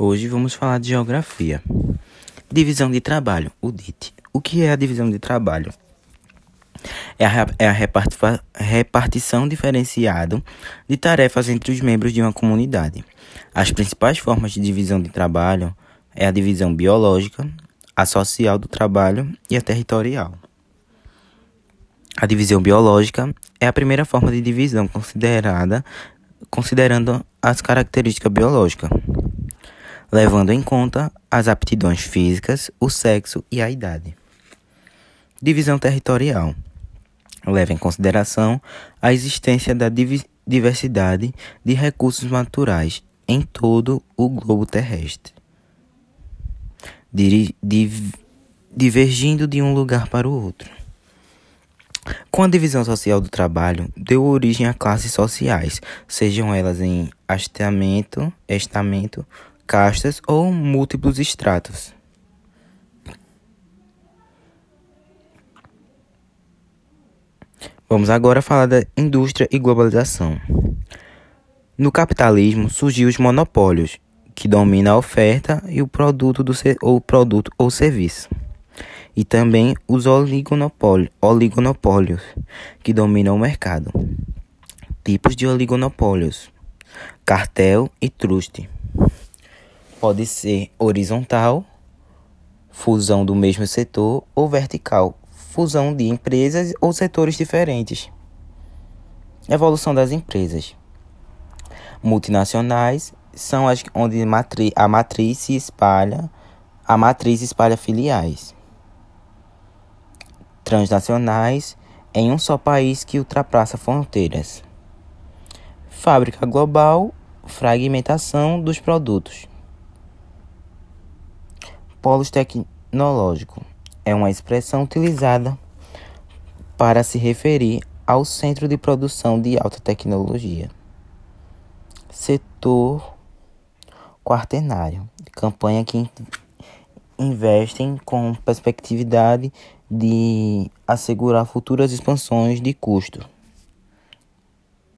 Hoje vamos falar de geografia. Divisão de trabalho, o DIT. O que é a divisão de trabalho? É a, é a repartição diferenciada de tarefas entre os membros de uma comunidade. As principais formas de divisão de trabalho é a divisão biológica, a social do trabalho e a territorial. A divisão biológica é a primeira forma de divisão considerada considerando as características biológicas, levando em conta as aptidões físicas, o sexo e a idade. Divisão territorial leva em consideração a existência da diversidade de recursos naturais em todo o globo terrestre, divergindo de um lugar para o outro. Com a divisão social do trabalho, deu origem a classes sociais, sejam elas em hasteamento, estamento, castas ou múltiplos estratos. Vamos agora falar da indústria e globalização. No capitalismo surgiu os monopólios, que dominam a oferta e o produto do ou produto ou serviço e também os oligonopólios, que dominam o mercado. Tipos de oligonopólios: cartel e truste. Pode ser horizontal, fusão do mesmo setor, ou vertical, fusão de empresas ou setores diferentes. Evolução das empresas. Multinacionais são as onde a matriz se espalha, a matriz espalha filiais transnacionais em um só país que ultrapassa fronteiras. Fábrica global, fragmentação dos produtos. Polos tecnológico é uma expressão utilizada para se referir ao centro de produção de alta tecnologia. Setor quaternário, campanha que investem com perspectividade de assegurar futuras expansões de custo.